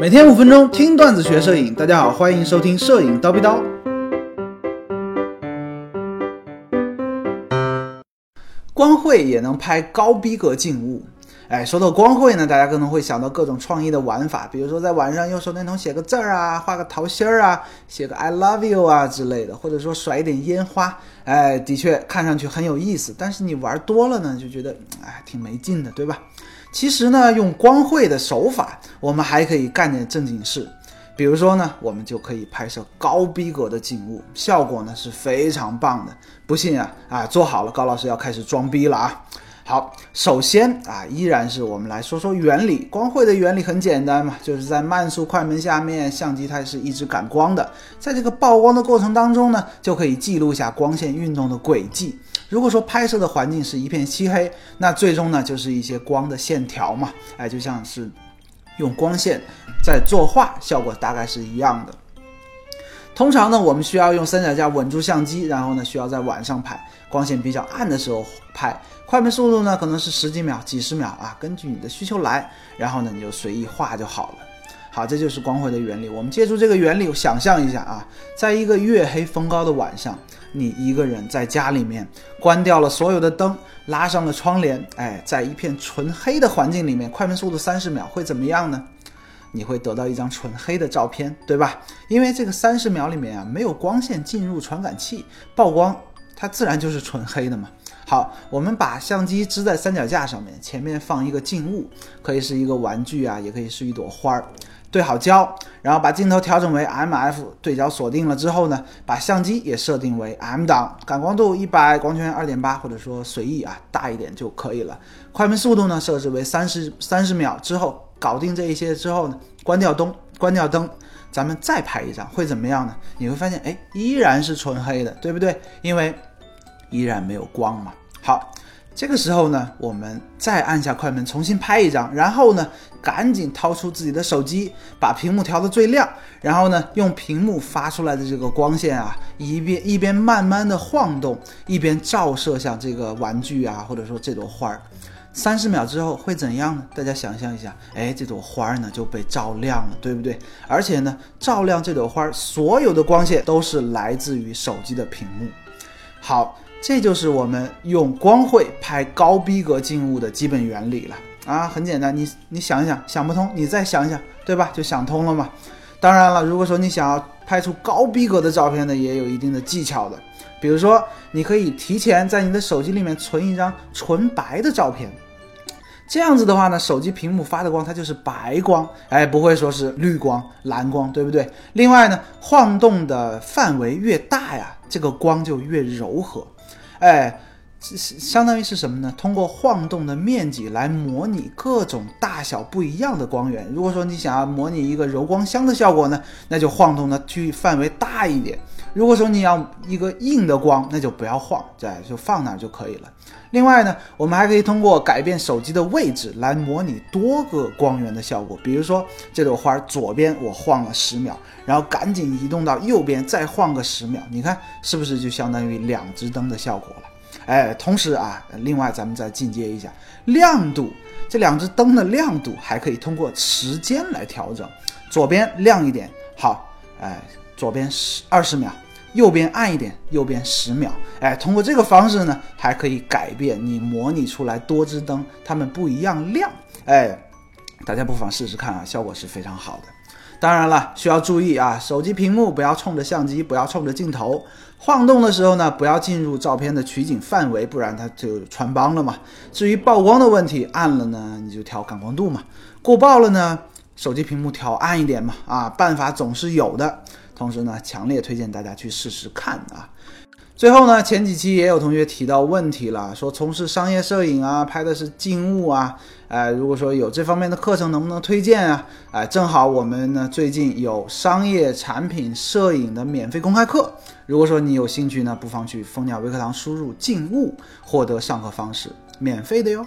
每天五分钟听段子学摄影，大家好，欢迎收听摄影叨逼叨。光绘也能拍高逼格静物。哎，说到光绘呢，大家可能会想到各种创意的玩法，比如说在晚上用手电筒写个字儿啊，画个桃心儿啊，写个 I love you 啊之类的，或者说甩一点烟花。哎，的确看上去很有意思，但是你玩多了呢，就觉得哎挺没劲的，对吧？其实呢，用光绘的手法，我们还可以干点正经事。比如说呢，我们就可以拍摄高逼格的景物，效果呢是非常棒的。不信啊，啊，做好了，高老师要开始装逼了啊！好，首先啊，依然是我们来说说原理。光绘的原理很简单嘛，就是在慢速快门下面，相机它是一直感光的，在这个曝光的过程当中呢，就可以记录下光线运动的轨迹。如果说拍摄的环境是一片漆黑，那最终呢就是一些光的线条嘛，哎，就像是用光线在作画，效果大概是一样的。通常呢，我们需要用三脚架稳住相机，然后呢，需要在晚上拍，光线比较暗的时候拍，快门速度呢可能是十几秒、几十秒啊，根据你的需求来，然后呢你就随意画就好了。好，这就是光绘的原理。我们借助这个原理，想象一下啊，在一个月黑风高的晚上，你一个人在家里面，关掉了所有的灯，拉上了窗帘，哎，在一片纯黑的环境里面，快门速度三十秒会怎么样呢？你会得到一张纯黑的照片，对吧？因为这个三十秒里面啊，没有光线进入传感器曝光，它自然就是纯黑的嘛。好，我们把相机支在三脚架上面，前面放一个静物，可以是一个玩具啊，也可以是一朵花儿。对好焦，然后把镜头调整为 M F，对焦锁定了之后呢，把相机也设定为 M 档，感光度一百，光圈二点八，或者说随意啊，大一点就可以了。快门速度呢设置为三十三十秒之后。搞定这一些之后呢，关掉灯，关掉灯，咱们再拍一张会怎么样呢？你会发现，哎，依然是纯黑的，对不对？因为依然没有光嘛。好，这个时候呢，我们再按下快门重新拍一张，然后呢，赶紧掏出自己的手机，把屏幕调到最亮，然后呢，用屏幕发出来的这个光线啊，一边一边慢慢的晃动，一边照射向这个玩具啊，或者说这朵花儿。三十秒之后会怎样呢？大家想象一下，哎，这朵花儿呢就被照亮了，对不对？而且呢，照亮这朵花儿，所有的光线都是来自于手机的屏幕。好，这就是我们用光绘拍高逼格静物的基本原理了啊，很简单，你你想一想，想不通，你再想一想，对吧？就想通了嘛。当然了，如果说你想要拍出高逼格的照片呢，也有一定的技巧的。比如说，你可以提前在你的手机里面存一张纯白的照片，这样子的话呢，手机屏幕发的光它就是白光，哎，不会说是绿光、蓝光，对不对？另外呢，晃动的范围越大呀，这个光就越柔和，哎。相当于是什么呢？通过晃动的面积来模拟各种大小不一样的光源。如果说你想要模拟一个柔光箱的效果呢，那就晃动的区域范围大一点。如果说你要一个硬的光，那就不要晃，对，就放那儿就可以了。另外呢，我们还可以通过改变手机的位置来模拟多个光源的效果。比如说这朵花左边我晃了十秒，然后赶紧移动到右边再晃个十秒，你看是不是就相当于两只灯的效果了？哎，同时啊，另外咱们再进阶一下亮度，这两只灯的亮度还可以通过时间来调整，左边亮一点，好，哎，左边十二十秒，右边暗一点，右边十秒，哎，通过这个方式呢，还可以改变你模拟出来多支灯它们不一样亮，哎，大家不妨试试看啊，效果是非常好的。当然了，需要注意啊，手机屏幕不要冲着相机，不要冲着镜头。晃动的时候呢，不要进入照片的取景范围，不然它就穿帮了嘛。至于曝光的问题，暗了呢，你就调感光度嘛；过曝了呢，手机屏幕调暗一点嘛。啊，办法总是有的。同时呢，强烈推荐大家去试试看啊。最后呢，前几期也有同学提到问题了，说从事商业摄影啊，拍的是静物啊，哎，如果说有这方面的课程，能不能推荐啊？哎，正好我们呢最近有商业产品摄影的免费公开课，如果说你有兴趣呢，不妨去蜂鸟微课堂输入静物，获得上课方式，免费的哟。